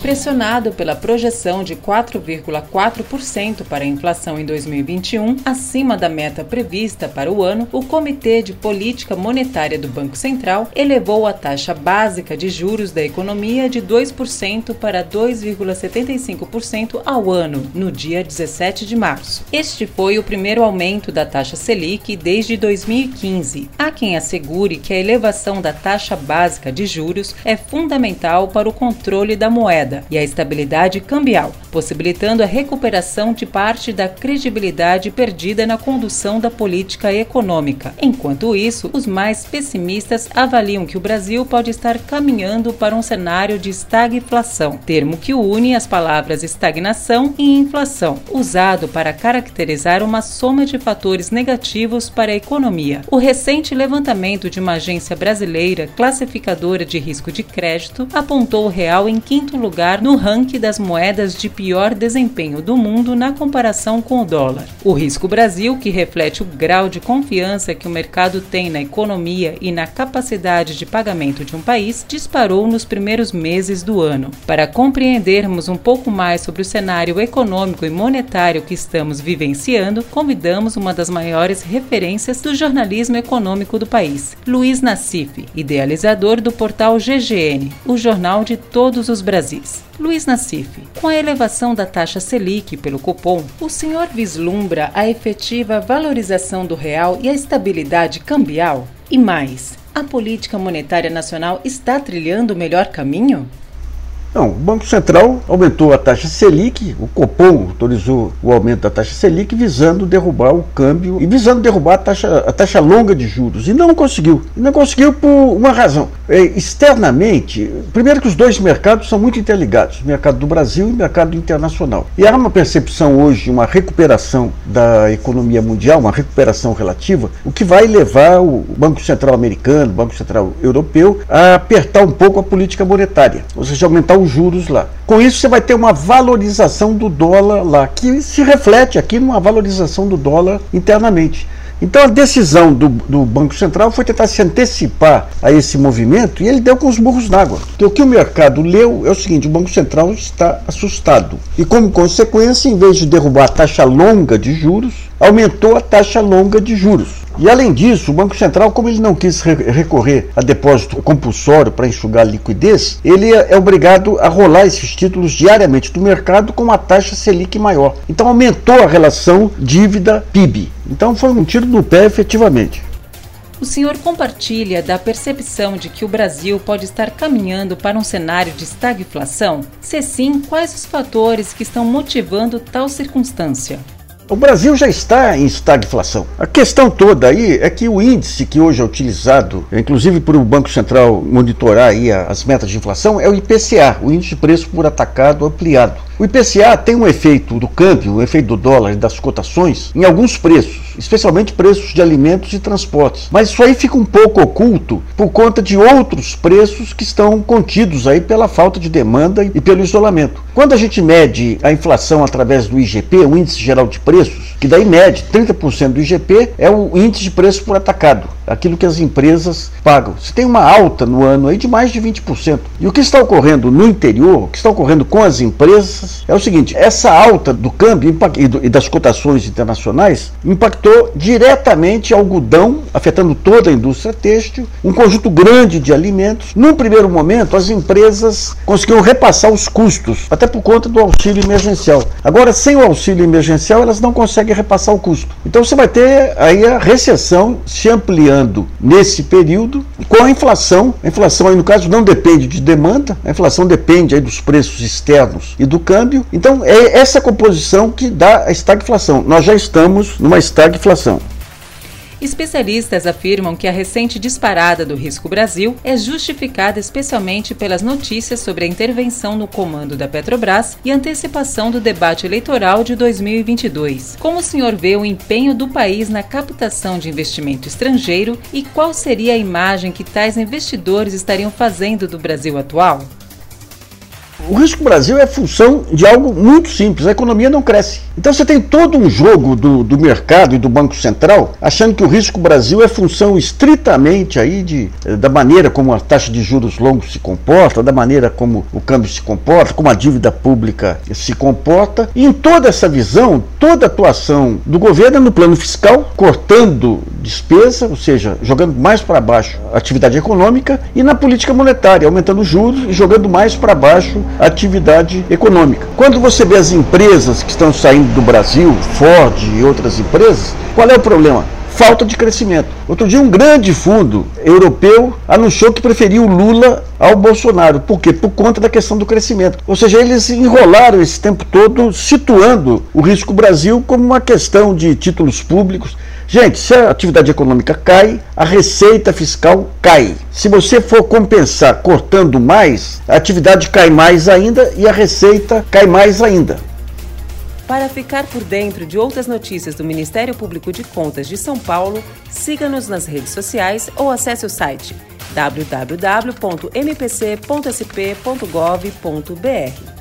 Pressionado pela projeção de 4,4% para a inflação em 2021, acima da meta prevista para o ano, o Comitê de Política Monetária do Banco Central elevou a taxa básica de juros da economia de 2% para 2,75% ao ano, no dia 17 de março. Este foi o primeiro aumento da taxa Selic desde 2015. Há quem assegure que a elevação da taxa básica de juros é fundamental para o controle da moeda e a estabilidade cambial, possibilitando a recuperação de parte da credibilidade perdida na condução da política econômica. Enquanto isso, os mais pessimistas avaliam que o Brasil pode estar caminhando para um cenário de estagflação, termo que une as palavras estagnação e inflação, usado para caracterizar uma soma de fatores negativos para a economia. O recente levantamento de uma agência brasileira classificadora de risco de crédito apontou o real em quinto lugar lugar no ranking das moedas de pior desempenho do mundo na comparação com o dólar. O Risco Brasil, que reflete o grau de confiança que o mercado tem na economia e na capacidade de pagamento de um país, disparou nos primeiros meses do ano. Para compreendermos um pouco mais sobre o cenário econômico e monetário que estamos vivenciando, convidamos uma das maiores referências do jornalismo econômico do país, Luiz Nassif, idealizador do portal GGN, o jornal de todos os Brasis. Luiz Nassif, com a elevação da taxa Selic pelo Copom, o senhor vislumbra a efetiva valorização do real e a estabilidade cambial? E mais, a política monetária nacional está trilhando o melhor caminho? Não, o Banco Central aumentou a taxa Selic, o Copom autorizou o aumento da taxa Selic visando derrubar o câmbio e visando derrubar a taxa, a taxa longa de juros. E não conseguiu. E não conseguiu por uma razão. É, externamente, primeiro que os dois mercados são muito interligados, o mercado do Brasil e o mercado internacional. E há uma percepção hoje, uma recuperação da economia mundial, uma recuperação relativa, o que vai levar o Banco Central americano, o Banco Central europeu a apertar um pouco a política monetária, ou seja, aumentar o os juros lá. Com isso, você vai ter uma valorização do dólar lá, que se reflete aqui numa valorização do dólar internamente. Então a decisão do, do, Banco Central foi tentar se antecipar a esse movimento e ele deu com os burros d'água. Porque o que o mercado leu é o seguinte: o Banco Central está assustado. E como consequência, em vez de derrubar a taxa longa de juros, aumentou a taxa longa de juros. E além disso, o Banco Central, como ele não quis recorrer a depósito compulsório para enxugar liquidez, ele é, é obrigado a rolar esses títulos diariamente do mercado com uma taxa Selic maior. Então aumentou a relação dívida-PIB. Então foi um tiro no pé efetivamente. O senhor compartilha da percepção de que o Brasil pode estar caminhando para um cenário de estagflação? Se sim, quais os fatores que estão motivando tal circunstância? O Brasil já está em estagflação. A questão toda aí é que o índice que hoje é utilizado, inclusive por o Banco Central monitorar aí as metas de inflação, é o IPCA, o índice de preço por atacado ampliado. O IPCA tem um efeito do câmbio, um efeito do dólar e das cotações em alguns preços, especialmente preços de alimentos e transportes. Mas isso aí fica um pouco oculto por conta de outros preços que estão contidos aí pela falta de demanda e pelo isolamento. Quando a gente mede a inflação através do IGP, o Índice Geral de Preços, que daí mede 30% do IGP, é o índice de preço por atacado, aquilo que as empresas pagam. Você tem uma alta no ano aí de mais de 20%. E o que está ocorrendo no interior, o que está ocorrendo com as empresas, é o seguinte: essa alta do câmbio e das cotações internacionais impactou diretamente algodão, afetando toda a indústria têxtil, um conjunto grande de alimentos. Num primeiro momento, as empresas conseguiram repassar os custos, até por conta do auxílio emergencial. Agora, sem o auxílio emergencial, elas não conseguem repassar o custo. Então, você vai ter aí a recessão se ampliando nesse período com a inflação. A inflação, aí, no caso, não depende de demanda, a inflação depende aí dos preços externos e do câmbio. Então, é essa composição que dá a estagflação. Nós já estamos numa estagflação. Especialistas afirmam que a recente disparada do Risco Brasil é justificada especialmente pelas notícias sobre a intervenção no comando da Petrobras e antecipação do debate eleitoral de 2022. Como o senhor vê o empenho do país na captação de investimento estrangeiro e qual seria a imagem que tais investidores estariam fazendo do Brasil atual? O risco Brasil é função de algo muito simples: a economia não cresce. Então você tem todo um jogo do, do mercado e do Banco Central achando que o risco Brasil é função estritamente aí de, da maneira como a taxa de juros longos se comporta, da maneira como o câmbio se comporta, como a dívida pública se comporta. E em toda essa visão, toda a atuação do governo é no plano fiscal, cortando despesa, ou seja, jogando mais para baixo a atividade econômica, e na política monetária, aumentando os juros e jogando mais para baixo atividade econômica. Quando você vê as empresas que estão saindo do Brasil, Ford e outras empresas, qual é o problema? falta de crescimento. Outro dia, um grande fundo europeu anunciou que preferia o Lula ao Bolsonaro. Por quê? Por conta da questão do crescimento. Ou seja, eles enrolaram esse tempo todo situando o risco Brasil como uma questão de títulos públicos. Gente, se a atividade econômica cai, a receita fiscal cai. Se você for compensar cortando mais, a atividade cai mais ainda e a receita cai mais ainda. Para ficar por dentro de outras notícias do Ministério Público de Contas de São Paulo, siga-nos nas redes sociais ou acesse o site www.mpc.sp.gov.br.